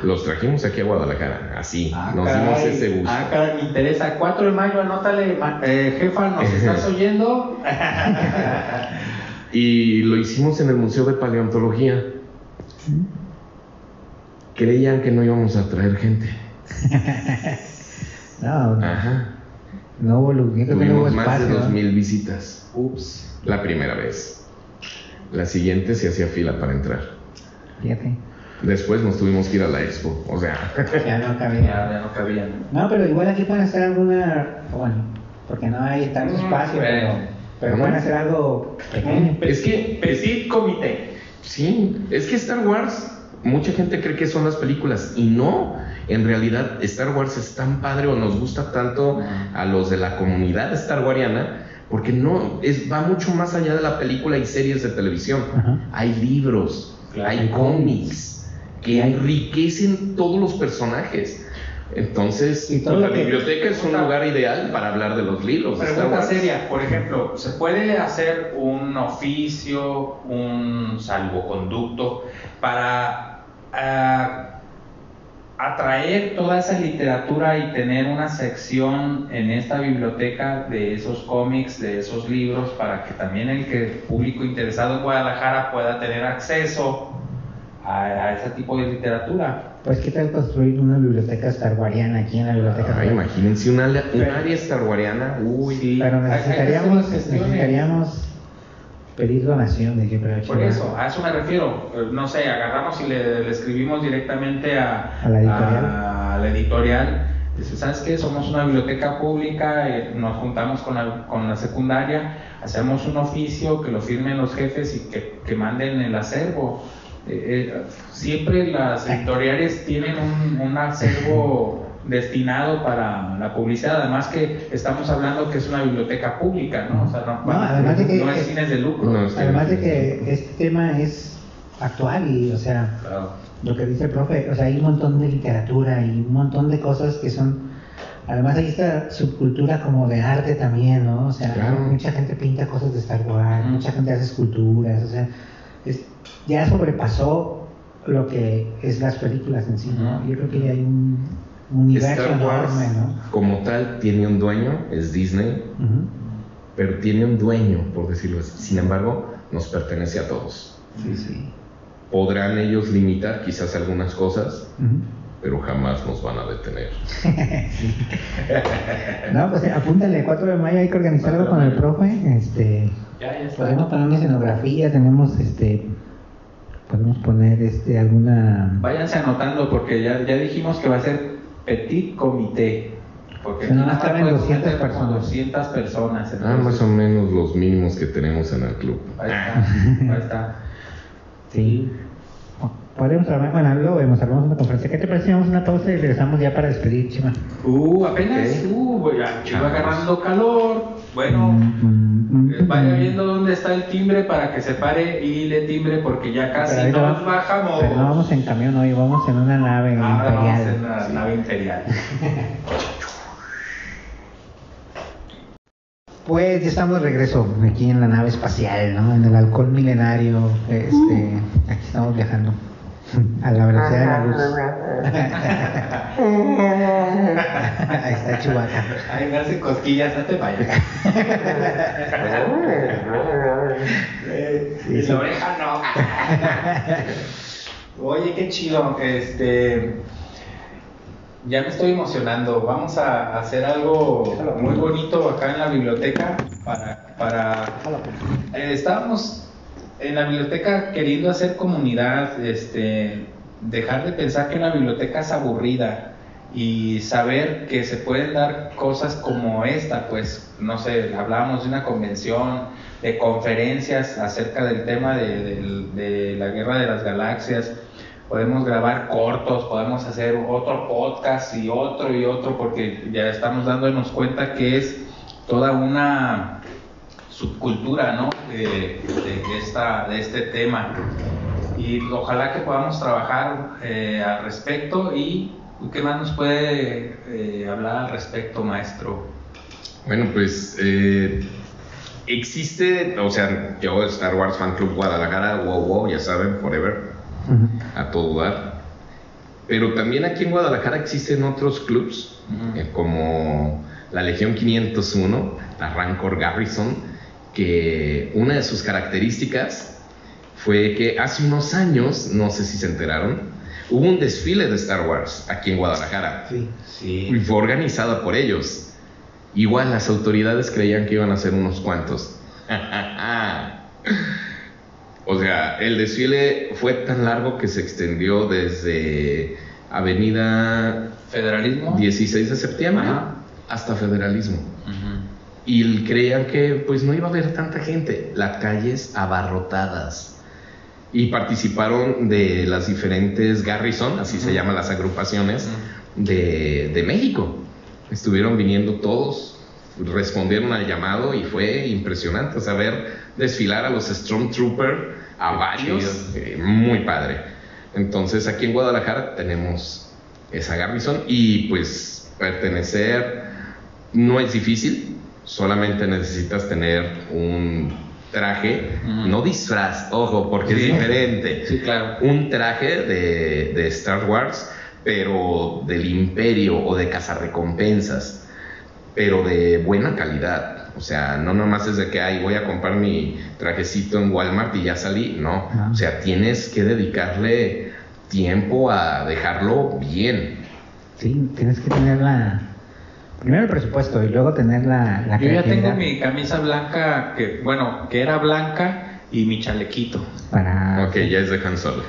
Los trajimos aquí a Guadalajara, así. Ah, Nos caray. dimos ese gusto. Ah, caray, me interesa. 4 de mayo, anótale, eh, jefa, ¿nos estás oyendo? Y lo hicimos en el Museo de Paleontología. Creían que no íbamos a traer gente. No, Ajá. No hubo lugar, yo no hubo Tuvimos más de espacio. ¿no? 2.000 visitas. Ups. La primera vez. La siguiente se hacía fila para entrar. Fíjate, Después nos tuvimos que ir a la expo. O sea, ya no cabía. ya no cabían. No, pero igual aquí pueden hacer alguna, bueno, porque no hay tanto Mm, espacio, pero, pero pueden hacer algo pequeño. Es que- Petit comité. sí, es que Star Wars, mucha gente cree que son las películas. Y no. En realidad, Star Wars es tan padre o nos gusta tanto a los de la comunidad starwariana. Porque no, es, va mucho más allá de la película y series de televisión. Ajá. Hay libros, Claro. hay cómics que enriquecen todos los personajes. Entonces, la que- biblioteca es un lugar ideal para hablar de los libros. Star Pregunta Wars. seria, por ejemplo, ¿se puede hacer un oficio, un salvoconducto para ah, atraer toda esa literatura y tener una sección en esta biblioteca de esos cómics, de esos libros, para que también el que público interesado en Guadalajara pueda tener acceso a, a ese tipo de literatura? Pues qué tal construir una biblioteca starwariana aquí en la biblioteca. Ah, imagínense una, un área starwariana. Uy, Sí, Pero necesitaríamos, necesitaríamos pedir donaciones, yo creo. Por eso, a eso me refiero. Eh, No sé, agarramos y le, le escribimos directamente a, A la editorial. a a la editorial, dice, ¿sabes qué? Somos una biblioteca pública, eh, nos juntamos con la, con la secundaria, hacemos un oficio que lo firmen los jefes y que, que manden el acervo. Eh, eh, siempre las editoriales tienen un, un acervo destinado para la publicidad, además que estamos hablando que es una biblioteca pública, ¿no? O sea, no, No, además de que- no es fines de lucro. No, es- Además de que este tema es actual y, o sea, Claro. lo que dice el profe, o sea, hay un montón de literatura y un montón de cosas que son, además hay esta subcultura como de arte también, ¿no? O sea, Claro. mucha gente pinta cosas de Star Wars, mucha gente hace esculturas, o sea, es- ya sobrepasó lo que es las películas en sí. Yo creo que ya hay un universo Star Wars, enorme, ¿no? como tal, tiene un dueño, es Disney, pero tiene un dueño, por decirlo así. Sin embargo, nos pertenece a todos. Sí, sí. Podrán ellos limitar quizás algunas cosas, pero jamás nos van a detener. No, pues apúntale, 4 de mayo hay que organizar algo con el profe, este... Ya, ya está. Podemos poner una escenografía, tenemos este podemos poner este alguna Váyanse anotando porque ya, ya dijimos que va a ser petit comité. Porque Pero aquí nada más nada caben podemos 200 meter como personas. 200 personas. Ah, entonces, más o menos los mínimos que tenemos en el club. Ahí está, ahí está. sí. Podemos armar, bueno, luego vemos, armamos una conferencia. ¿Qué te parece? si Vamos a una pausa y regresamos ya para despedir, Chima. Uh, apenas, Ok. uh, ya, va agarrando calor. Bueno, Mm, eh, vaya viendo dónde está el timbre para que se pare y le timbre porque ya casi no nos vamos- bajamos. Pero no vamos en camión hoy, vamos en una nave vamos imperial. en la nave imperial. Pues ya estamos de regreso aquí en la nave espacial, ¿no? En el alcohol milenario. Este, aquí estamos viajando a la velocidad de la luz. Ahí está Chewbacca. Ay, me hace cosquillas, no te vayas. Sí, y sí. la oreja no. Oye, qué chido. Este. Ya me estoy emocionando. Vamos a hacer algo muy bonito acá en la biblioteca para. para eh, estábamos en la biblioteca queriendo hacer comunidad, este, dejar de pensar que la biblioteca es aburrida y saber que se pueden dar cosas como esta, pues, no sé, hablábamos de una convención, de conferencias acerca del tema de la guerra de las galaxias, podemos grabar cortos, podemos hacer otro podcast y otro y otro, porque ya estamos dándonos cuenta que es toda una subcultura, ¿no? De, esta, de este tema. Y ojalá que podamos trabajar eh, al respecto y ¿qué más nos puede eh, hablar al respecto, maestro? Bueno, pues eh, existe, o sea, yo Star Wars Fan Club Guadalajara, wow, wow, ya saben, forever, Ujú. a todo dar. Pero también aquí en Guadalajara existen otros clubs, eh, como la Legión 501, la Rancor Garrison, que una de sus características fue que hace unos años, no sé si se enteraron, hubo un desfile de Star Wars aquí en Guadalajara. Sí. Y Sí. fue organizada por ellos. Igual las autoridades creían que iban a ser unos cuantos. o sea, el desfile fue tan largo que se extendió desde Avenida ¿Federalismo? 16 de septiembre Ajá. hasta Federalismo. Ujú. Y creían que pues no iba a haber tanta gente. Las calles abarrotadas. Y participaron de las diferentes Garrison, así se Ujú. llaman las agrupaciones, Ujú. de, de México. Estuvieron viniendo todos, respondieron al llamado y fue impresionante. Ver desfilar a los Stormtrooper, a Qué varios, eh, muy padre. Entonces aquí en Guadalajara tenemos esa Garrison y pues pertenecer no es difícil, solamente necesitas tener un traje, no disfraz, ojo, porque Sí. es diferente. Sí, claro. Un traje de, de Star Wars, pero del imperio o de cazarrecompensas, pero de buena calidad. O sea, no nomás es de que, ay, voy a comprar mi trajecito en Walmart y ya salí. No, Ah. o sea, tienes que dedicarle tiempo a dejarlo bien. Sí, tienes que tener la. Primero el presupuesto y luego tener la, la Yo ya tengo mi camisa blanca, que bueno, que era blanca y mi chalequito. Para... Ok, ya es de Han Solo.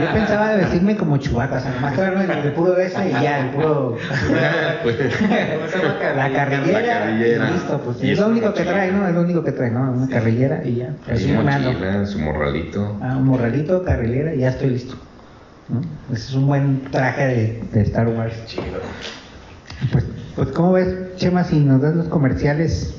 Yo pensaba de vestirme como Chewbacca, o sea, nomás traerme el, el puro beso y ya, el puro... Pues, La carrillera, La carrillera. y listo, pues Y es lo único que trae, ¿no? Es lo único que trae, ¿no? Una carrillera y ya. me ando. mochila, su morralito. Ah, un morralito, carrilera y ya estoy listo. ¿no? Ese es un buen traje de, de Star Wars. Pues, pues, ¿cómo ves, Chema, si nos das los comerciales?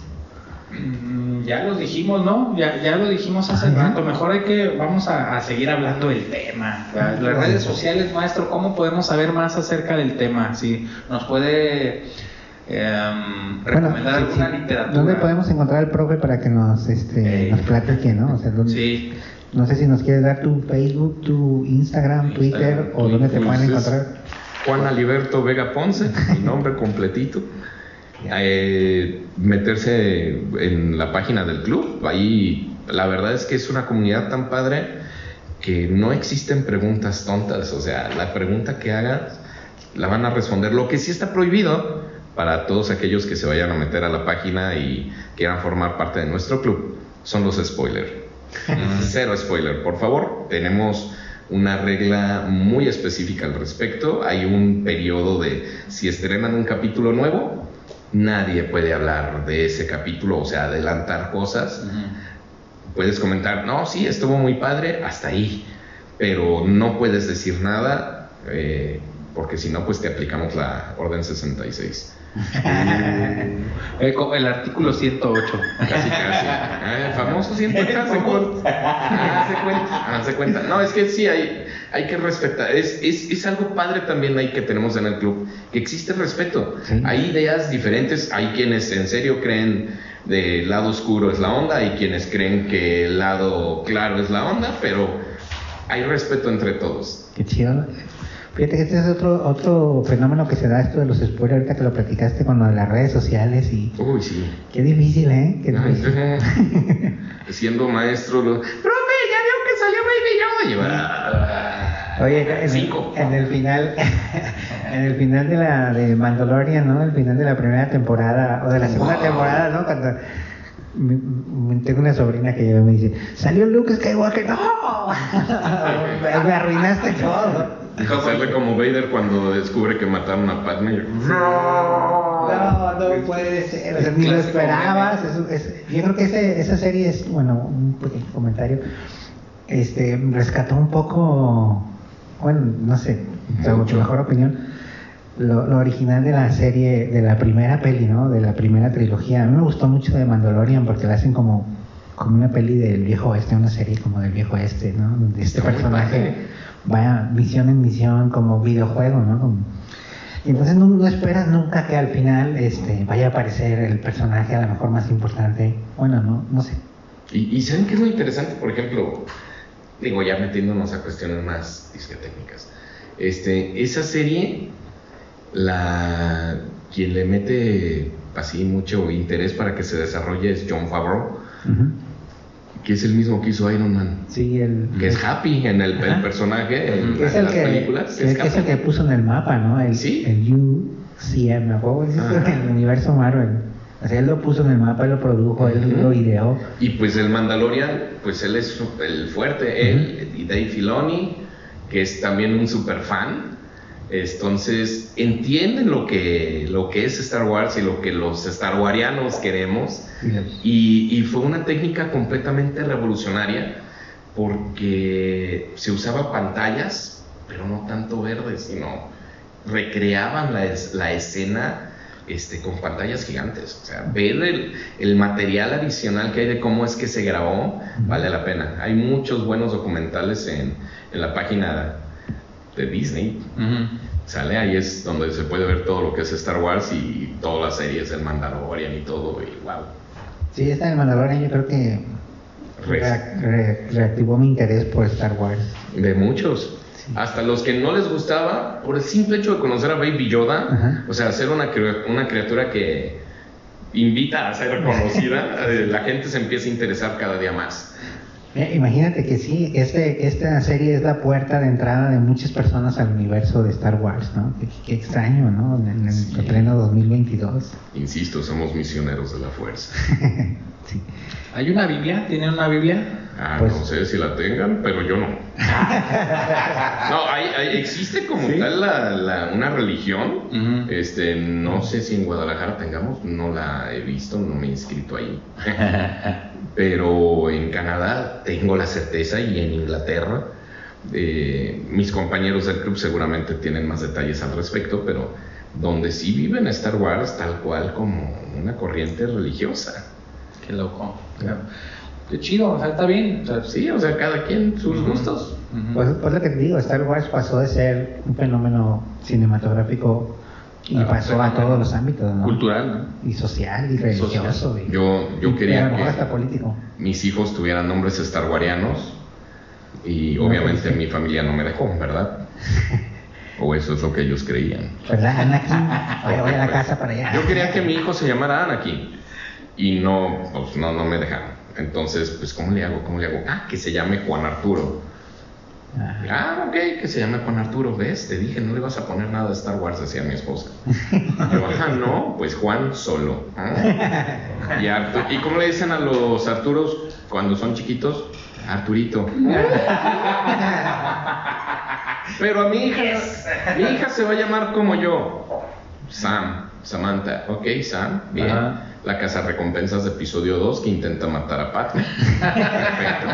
Ya los dijimos, ¿no? Ya, ya lo dijimos hace Ajá. rato. Mejor hay que, vamos a, a seguir hablando del tema. Las las redes sociales, maestro, ¿cómo podemos saber más acerca del tema? Si nos puede em, recomendar sí, alguna sí. literatura. ¿Dónde podemos encontrar al profe para que nos, este, Eh. nos platique, ¿no? O sea, ¿dónde- Sí. No sé si nos quieres dar tu Facebook, tu Instagram, Twitter Instagram, o dónde te pueden encontrar. Juan Aliberto Vega Ponce, mi nombre completito. Eh, meterse en la página del club, ahí la verdad es que es una comunidad tan padre que no existen preguntas tontas, o sea, la pregunta que hagas la van a responder. Lo que sí está prohibido para todos aquellos que se vayan a meter a la página y quieran formar parte de nuestro club son los spoilers. Cero spoiler, por favor. Tenemos una regla muy específica al respecto. Hay un periodo de si estrenan un capítulo nuevo, nadie puede hablar de ese capítulo, o sea, adelantar cosas. Puedes comentar, no, sí, estuvo muy padre, hasta ahí. Pero no puedes decir nada, eh, porque si no, pues te aplicamos la Orden 66. Eh, co- el artículo 108. Casi, casi. Ah, el famoso siempre hace cuenta. Hace cuenta. Hace cuenta. No, es que sí, hay, hay que respetar. Es, es, es algo padre también ahí que tenemos en el club, que existe respeto. Sí. Hay ideas diferentes. Hay quienes en serio creen del lado oscuro es la onda, hay quienes creen que el lado claro es la onda, pero hay respeto entre todos. Qué chido. Fíjate que este es otro, otro fenómeno que se da esto de los spoilers, ahorita que lo platicaste con lo de las redes sociales y Uy, sí. qué difícil, ¿eh? Qué difícil. Siendo maestro, lo, profe, ya vio que salió Baby Yoda. "Ah". Oye, en Cinco. en el final, en el final de la de Mandalorian, ¿no? El final de la primera temporada o de la segunda temporada, ¿no? Cuando mi- tengo una sobrina que me dice, salió Luke Skywalker, no, me arruinaste todo. Hacerle como Vader cuando descubre que mataron a Padme. No, no puede ser, o sea, ni lo esperabas. es- es- yo creo que ese- esa serie es, bueno, un pequeño comentario, este, rescató un poco, bueno, no sé, según tu mejor opinión, lo, lo original de la serie, de la primera peli, ¿no? De la primera trilogía. A mí me gustó mucho de Mandalorian porque la hacen como, como una peli del viejo oeste, una serie como del viejo oeste, ¿no? Donde este personaje vaya misión en misión como videojuego, ¿no? Como- y entonces no, no esperas nunca que al final este, vaya a aparecer el personaje a lo mejor más importante. Bueno, no, no sé. Y, y ¿saben qué es lo interesante? Por ejemplo, digo, ya metiéndonos a cuestiones más disquetécnicas. Este, esa serie, la quien le mete así mucho interés para que se desarrolle es John Favreau, que es el mismo que hizo Iron Man. Sí, el, Que es Happy en el, personaje, en, es en el las que, películas. que es, que es el que puso en el mapa, ¿no? El, Sí. el UCM, el universo Marvel. O sea, él lo puso en el mapa, él lo produjo, él lo ideó. Y pues el Mandalorian, pues él es el fuerte, él y Dave Filoni, que es también un super fan. Entonces, entienden lo que, lo que es Star Wars y lo que los Star Warianos queremos. Y, y fue una técnica completamente revolucionaria porque se usaba pantallas, pero no tanto verdes, sino recreaban la, es- la escena este, con pantallas gigantes. O sea, ver el, el material adicional que hay de cómo es que se grabó, vale la pena. Hay muchos buenos documentales en, en la página de Disney. Sale, ahí es donde se puede ver todo lo que es Star Wars y todas las series del Mandalorian y todo, y wow. Sí, esta del Mandalorian yo creo que Re- reac- re- reactivó mi interés por Star Wars. De muchos. Hasta los que no les gustaba, por el simple hecho de conocer a Baby Yoda, Ajá. o sea, ser una, cri- una criatura que invita a ser conocida, eh, la gente se empieza a interesar cada día más. Eh, Imagínate que sí, este, esta serie es la puerta de entrada de muchas personas al universo de Star Wars, ¿no? Qué, qué extraño, ¿no? En el Sí. pleno 2022. Insisto, somos misioneros de la fuerza. sí. ¿Hay una Biblia? ¿Tienen una Biblia? Ah, Pues- no sé si la tengan, pero yo no. no, hay, hay- existe como tal la, la- una religión. Este, no sé si en Guadalajara tengamos, no la he visto, no me he inscrito ahí. pero en Canadá tengo la certeza y en Inglaterra. eh, mis compañeros del club seguramente tienen más detalles al respecto, pero donde sí viven Star Wars tal cual como una corriente religiosa. Qué loco. Qué chido, o sea, está bien. O sea, Sí, o sea, cada quien sus gustos. Ujú. Pues, pues lo que te digo, Star Wars pasó de ser un fenómeno cinematográfico y Ah, pasó a todos los ámbitos, ¿no? Cultural, ¿no? Y social y religioso. y- Yo, yo y quería que hasta político. mis hijos tuvieran nombres starwarianos y No, obviamente pues sí. mi familia no me dejó, ¿verdad? O eso es lo que ellos creían. ¿Verdad, Anakin? Voy, voy a la casa para allá. Yo quería que mi hijo se llamara Anakin y no, pues no, no me dejaron. Entonces, pues, ¿cómo le hago? ¿Cómo le hago? Ah, que se llame Juan Arturo. Ajá. Ah, ok, que se llame Juan Arturo. ¿Ves? Te dije, no le vas a poner nada de Star Wars, decía mi esposa. Yo, ajá, no, pues Juan solo. Ah. Y, Artu- ¿Y cómo le dicen a los Arturos cuando son chiquitos? Arturito. Pero a mi hija, mi hija se va a llamar como yo. Sam, Samantha. Ok, Sam, bien. Ajá. La casa recompensas de episodio 2 que intenta matar a Pat. Perfecto.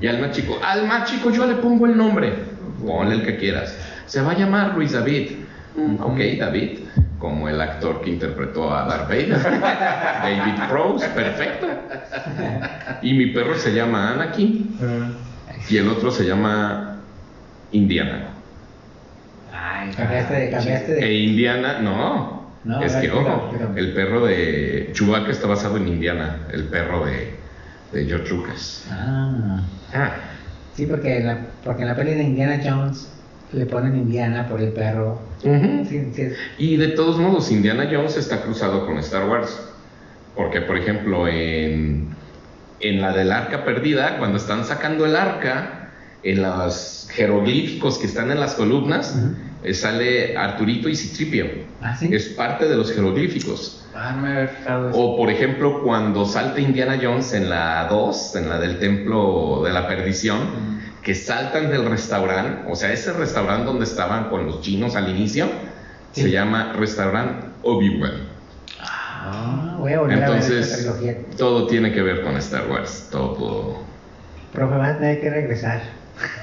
Y al más chico, al más chico yo le pongo el nombre. Ponle el que quieras. Se va a llamar Luis David. Mm, ok, David. Como el actor que interpretó a Darth Vader. David Prowse, perfecto. Y mi perro se llama Anakin. Y el otro se llama Indiana. Ay, cambiaste de, cambiaste de. E Indiana, no. No, es que, ojo, el perro de Chewbacca está basado en Indiana, el perro de, de George Lucas. Ah. Ah, Sí, porque en, la, porque en la peli de Indiana Jones le ponen Indiana por el perro. ujú. Sí, sí. Y de todos modos, Indiana Jones está cruzado con Star Wars. Porque, por ejemplo, en, en la del arca perdida, cuando están sacando el arca, en los jeroglíficos que están en las columnas, sale Arturito y Citripio. Ah, sí. Es parte de los jeroglíficos. Ah, no me había fijado eso. O por ejemplo, cuando salta Indiana Jones en la 2, en la del templo de la perdición, que saltan del restaurante, o sea, ese restaurante donde estaban con los chinos al inicio, Sí. se llama restaurante Obi-Wan. Ah, voy a volver a ver esta Entonces, todo tiene que ver con Star Wars, todo Profe, a tener que regresar.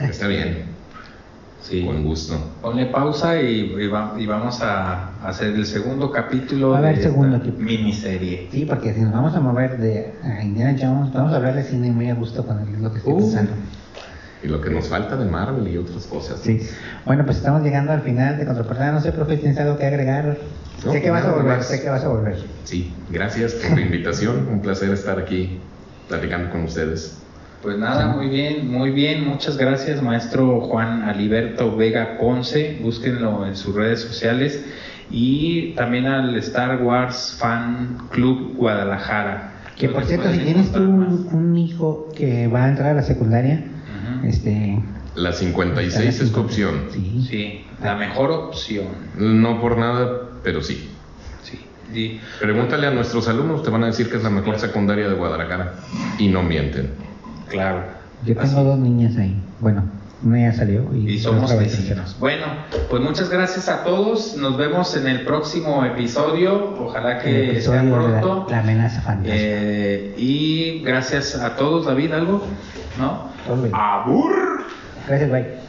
está bien, Sí. con gusto. Ponle pausa y, y va- y vamos a hacer el segundo capítulo a haber de segundo esta aquí. miniserie. Sí, porque si nos vamos a mover de a Indiana Jones, vamos a hablar de cine muy a gusto con el- lo que estoy Uh. pensando. Y lo que nos falta de Marvel y otras cosas. Sí. Bueno, pues estamos llegando al final de Contraportada. No sé, profe, ¿tienes algo que agregar? No, sé que vas a volver, más. sé que vas a volver. Sí, gracias por la invitación, un placer estar aquí platicando con ustedes. Pues nada, muy bien, muy bien. Muchas gracias, maestro Juan Aliberto Vega Ponce. Búsquenlo en sus redes sociales. Y también al Star Wars Fan Club Guadalajara. Que por cierto, si tienes tú un, hijo que va a entrar a la secundaria, Ujú. este... La 56 es tu opción. Sí. Sí, la mejor opción. No por nada, pero sí. Sí. Pregúntale a nuestros alumnos, te van a decir que es la mejor secundaria de Guadalajara. Y no mienten. Claro. Yo Así. tengo dos niñas ahí. Bueno, una ya salió y, Y somos vecinos. Bueno, pues muchas gracias a todos. Nos vemos en el próximo episodio. Ojalá que sea episodio de la, pronto. la amenaza fantasma. Eh, y gracias a todos, David, algo, ¿no? Todo bien. Abur. Gracias, bye.